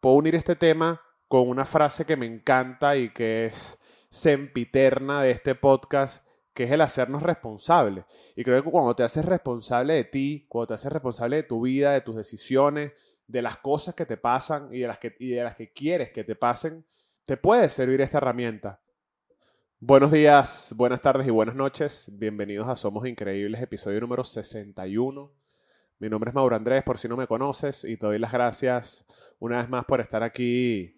puedo unir este tema con una frase que me encanta y que es sempiterna de este podcast, que es el hacernos responsables. Y creo que cuando te haces responsable de ti, cuando te haces responsable de tu vida, de tus decisiones, de las cosas que te pasan y de las que, y de las que quieres que te pasen, te puede servir esta herramienta. Buenos días, buenas tardes y buenas noches. Bienvenidos a Somos Increíbles, episodio número 61. Mi nombre es Mauro Andrés, por si no me conoces, y te doy las gracias una vez más por estar aquí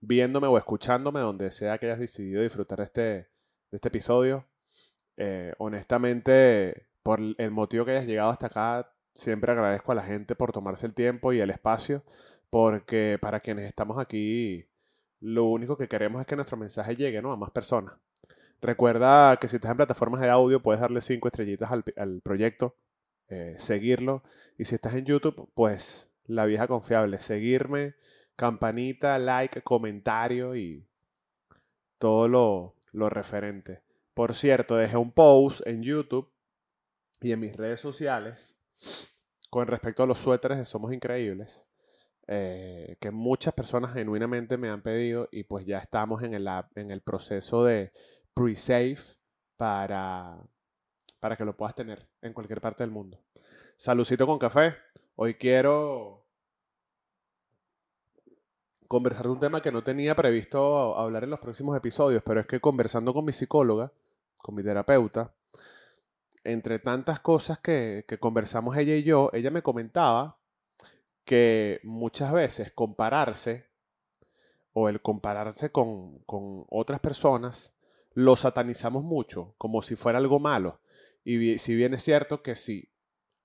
viéndome o escuchándome, donde sea que hayas decidido disfrutar este, de este episodio. Eh, honestamente, por el motivo que hayas llegado hasta acá, siempre agradezco a la gente por tomarse el tiempo y el espacio, porque para quienes estamos aquí, lo único que queremos es que nuestro mensaje llegue ¿no? a más personas. Recuerda que si estás en plataformas de audio, puedes darle cinco estrellitas al, proyecto, eh, seguirlo. Y si estás en YouTube, pues la vieja confiable, seguirme, campanita, like, comentario y todo lo, lo referente. Por cierto, dejé un post en YouTube y en mis redes sociales con respecto a los suéteres de Somos Increíbles, eh, que muchas personas genuinamente me han pedido y pues ya estamos en el, en el proceso de pre-save para, para que lo puedas tener en cualquier parte del mundo. Salucito con café. Hoy quiero conversar de un tema que no tenía previsto hablar en los próximos episodios, pero es que conversando con mi psicóloga, con mi terapeuta, entre tantas cosas que, conversamos ella y yo, ella me comentaba que muchas veces compararse o el compararse con, con otras personas lo satanizamos mucho, como si fuera algo malo. Y si bien es cierto que sí,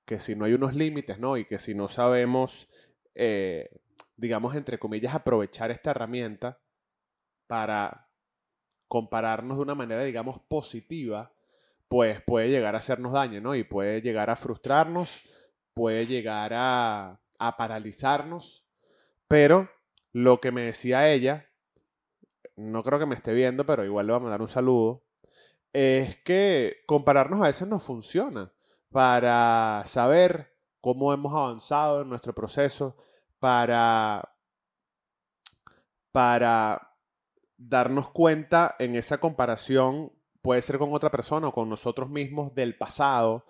que si no hay unos límites, ¿no? Y que si no sabemos eh, digamos, entre comillas, aprovechar esta herramienta para compararnos de una manera, digamos, positiva, pues puede llegar a hacernos daño, ¿no? Y puede llegar a frustrarnos, puede llegar a, a paralizarnos, pero lo que me decía ella, no creo que me esté viendo, pero igual le voy a mandar un saludo, es que compararnos a veces no funciona para saber cómo hemos avanzado en nuestro proceso, para, para darnos cuenta en esa comparación, puede ser con otra persona o con nosotros mismos del pasado,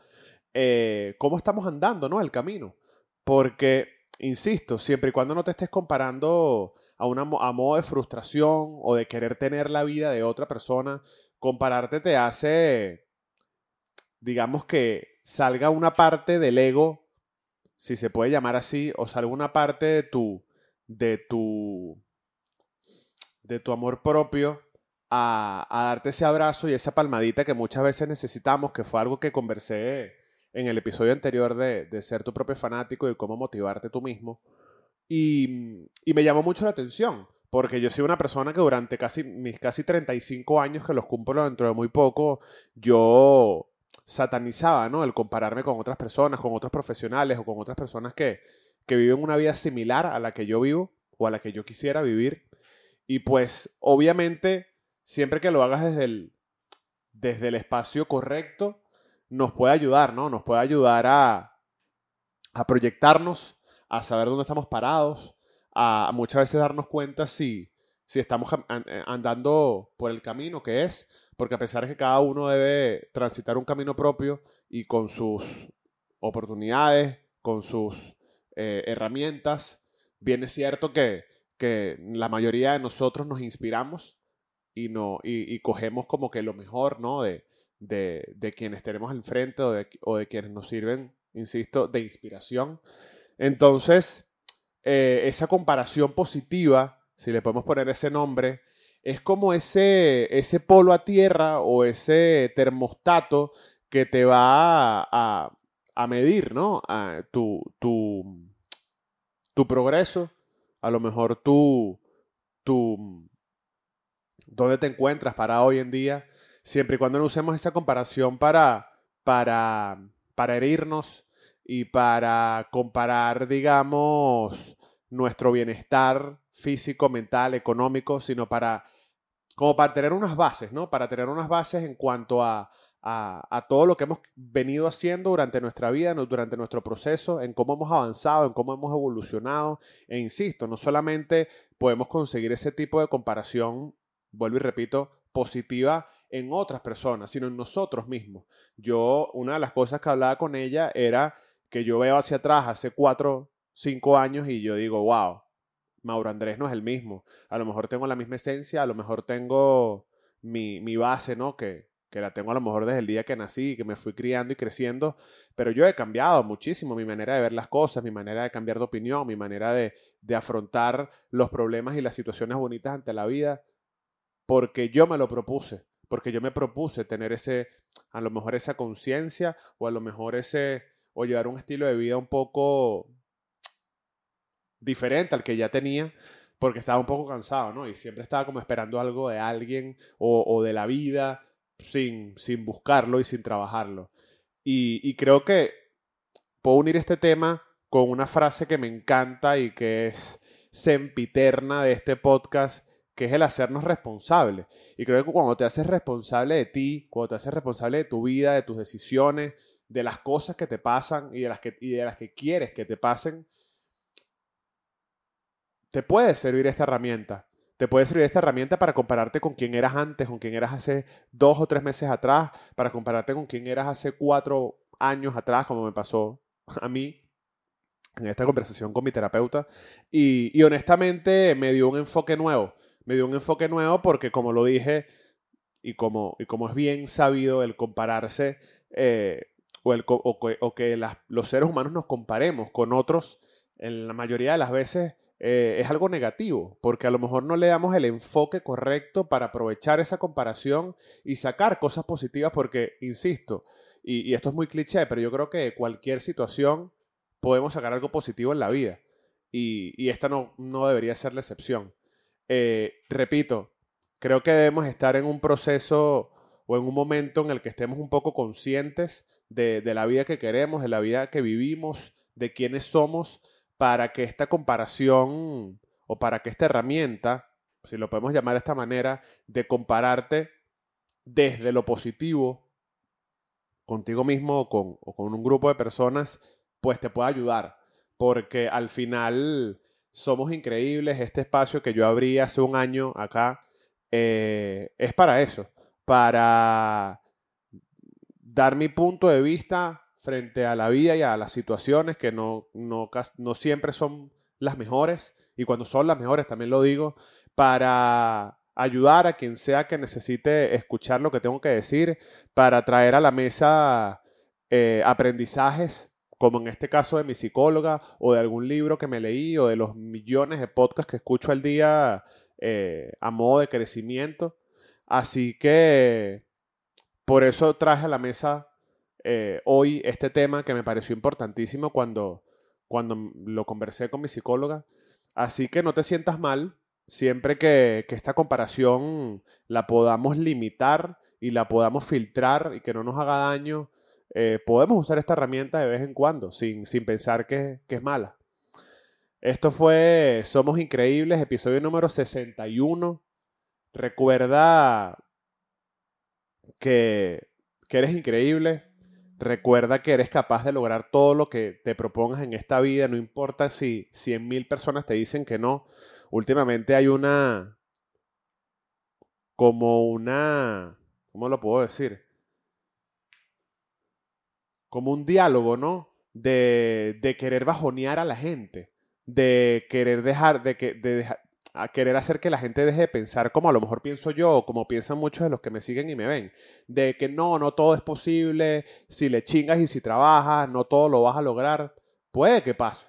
eh, cómo estamos andando, ¿no? El camino. Porque, insisto, siempre y cuando no te estés comparando a, una, a modo de frustración o de querer tener la vida de otra persona, compararte te hace, digamos que salga una parte del ego si se puede llamar así, o sea, alguna parte de tu, de tu, de tu amor propio a, darte ese abrazo y esa palmadita que muchas veces necesitamos, que fue algo que conversé en el episodio anterior de, de ser tu propio fanático y cómo motivarte tú mismo. Y, y, me llamó mucho la atención, porque yo soy una persona que durante casi mis casi 35 años, que los cumplo dentro de muy poco, yo satanizaba, ¿no? El compararme con otras personas, con otros profesionales o con otras personas que, que viven una vida similar a la que yo vivo o a la que yo quisiera vivir. Y pues obviamente, siempre que lo hagas desde el, desde el espacio correcto, nos puede ayudar, ¿no? Nos puede ayudar a, a proyectarnos, a saber dónde estamos parados, a, muchas veces darnos cuenta si, si estamos andando por el camino que es, porque a pesar de que cada uno debe transitar un camino propio y con sus oportunidades, con sus eh, herramientas, bien es cierto que, que, la mayoría de nosotros nos inspiramos y, no, y, cogemos como que lo mejor ¿no? de, de, de quienes tenemos al frente o de, o de, quienes nos sirven, insisto, de inspiración. Entonces, eh, esa comparación positiva, si le podemos poner ese nombre, es como ese, ese polo a tierra o ese termostato que te va a, a, medir, ¿no? A tu, tu, tu, progreso, a lo mejor tu, tu, dónde te encuentras para hoy en día, siempre y cuando no usemos esa comparación para, para, para herirnos y para comparar, digamos, nuestro bienestar físico, mental, económico, sino para como para tener unas bases, ¿no? Para tener unas bases en cuanto a, a, todo lo que hemos venido haciendo durante nuestra vida, durante nuestro proceso, en cómo hemos avanzado, en cómo hemos evolucionado. E insisto, no solamente podemos conseguir ese tipo de comparación, vuelvo y repito, positiva en otras personas, sino en nosotros mismos. Yo, una de las cosas que hablaba con ella era que yo veo hacia atrás hace cuatro, cinco años y yo digo, wow, Mauro Andrés no es el mismo. A lo mejor tengo la misma esencia, a lo mejor tengo mi, mi base, ¿no? Que, que la tengo a lo mejor desde el día que nací, que me fui criando y creciendo, pero yo he cambiado muchísimo mi manera de ver las cosas, mi manera de cambiar de opinión, mi manera de, de afrontar los problemas y las situaciones bonitas ante la vida, porque yo me lo propuse, porque yo me propuse tener ese, a lo mejor esa conciencia o a lo mejor ese, o llevar un estilo de vida un poco diferente al que ya tenía, porque estaba un poco cansado, ¿no? Y siempre estaba como esperando algo de alguien o, de la vida sin, sin buscarlo y sin trabajarlo. Y, creo que puedo unir este tema con una frase que me encanta y que es sempiterna de este podcast, que es el hacernos responsables. Y creo que cuando te haces responsable de ti, cuando te haces responsable de tu vida, de tus decisiones, de las cosas que te pasan y de las que, y de las que quieres que te pasen, te puede servir esta herramienta te puede servir esta herramienta para compararte con quién eras antes, con quién eras hace dos o tres meses atrás, para compararte con quién eras hace cuatro años atrás, como me pasó a mí en esta conversación con mi terapeuta. Y, honestamente me dio un enfoque nuevo. Me dio un enfoque nuevo porque, como lo dije, y como, y como es bien sabido el compararse, eh, o, el, o, que los seres humanos nos comparemos con otros, en la mayoría de las veces eh, es algo negativo, porque a lo mejor no le damos el enfoque correcto para aprovechar esa comparación y sacar cosas positivas, porque, insisto, y, esto es muy cliché, pero yo creo que cualquier situación podemos sacar algo positivo en la vida, y, esta no, no, debería ser la excepción. Eh, repito, creo que debemos estar en un proceso o en un momento en el que estemos un poco conscientes de, de la vida que queremos, de la vida que vivimos, de quiénes somos, para que esta comparación o para que esta herramienta, si lo podemos llamar de esta manera, de compararte desde lo positivo contigo mismo o con, con un grupo de personas, pues te pueda ayudar. Porque al final somos increíbles. Este espacio que yo abrí hace un año acá eh, es para eso, para dar mi punto de vista frente a la vida y a las situaciones que no, no, no siempre son las mejores, y cuando son las mejores también lo digo, para ayudar a quien sea que necesite escuchar lo que tengo que decir, para traer a la mesa eh, aprendizajes, como en este caso de mi psicóloga, o de algún libro que me leí, o de los millones de podcasts que escucho al día eh, a modo de crecimiento. Así que por eso traje a la mesa eh, hoy este tema que me pareció importantísimo cuando, cuando lo conversé con mi psicóloga. Así que no te sientas mal siempre que, esta comparación la podamos limitar y la podamos filtrar y que no nos haga daño. Eh, podemos usar esta herramienta de vez en cuando sin, sin pensar que, que es mala. Esto fue Somos Increíbles, episodio número 61. Recuerda que, que eres increíble, Recuerda que eres capaz de lograr todo lo que te propongas en esta vida, no importa si 100.000 personas te dicen que no. Últimamente hay una, como una, ¿cómo lo puedo decir? Como un diálogo, ¿no? De, de querer bajonear a la gente, de querer dejar, de, que, de, a querer hacer que la gente deje de pensar como a lo mejor pienso yo o como piensan muchos de los que me siguen y me ven. De que no, no todo es posible, si le chingas y si trabajas, no todo lo vas a lograr. Puede que pase.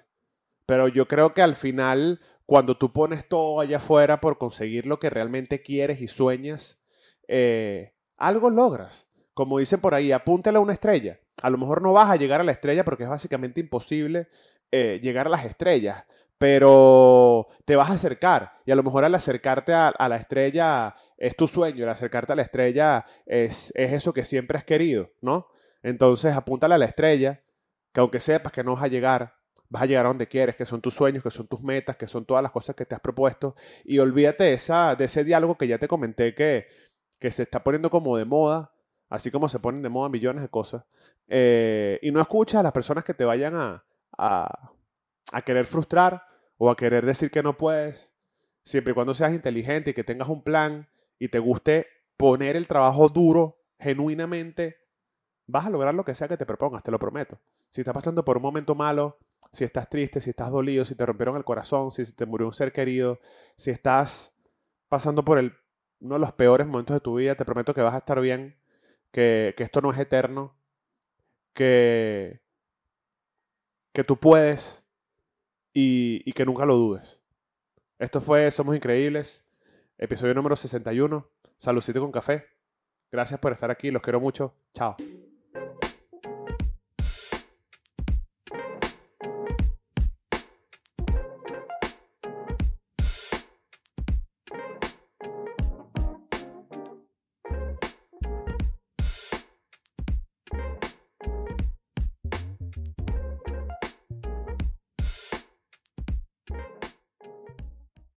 Pero yo creo que al final, cuando tú pones todo allá afuera por conseguir lo que realmente quieres y sueñas, eh, algo logras. Como dicen por ahí, apúntale a una estrella. A lo mejor no vas a llegar a la estrella porque es básicamente imposible eh, llegar a las estrellas pero te vas a acercar y a lo mejor al acercarte a, la estrella es tu sueño, al acercarte a la estrella es, eso que siempre has querido, ¿no? Entonces apúntale a la estrella, que aunque sepas que no vas a llegar, vas a llegar a donde quieres, que son tus sueños, que son tus metas, que son todas las cosas que te has propuesto y olvídate esa, de ese diálogo que ya te comenté que, que se está poniendo como de moda así como se ponen de moda millones de cosas. Eh, y no escuchas a las personas que te vayan a, a, a querer frustrar o a querer decir que no puedes, siempre y cuando seas inteligente y que tengas un plan y te guste poner el trabajo duro, genuinamente, vas a lograr lo que sea que te propongas, te lo prometo. Si estás pasando por un momento malo, si estás triste, si estás dolido, si te rompieron el corazón, si te murió un ser querido, si estás pasando por uno de los peores momentos de tu vida, te prometo que vas a estar bien, que, que esto no es eterno, que, que tú puedes y, que nunca lo dudes. Esto fue Somos Increíbles, episodio número 61. Saludcito con café. Gracias por estar aquí, los quiero mucho. Chao.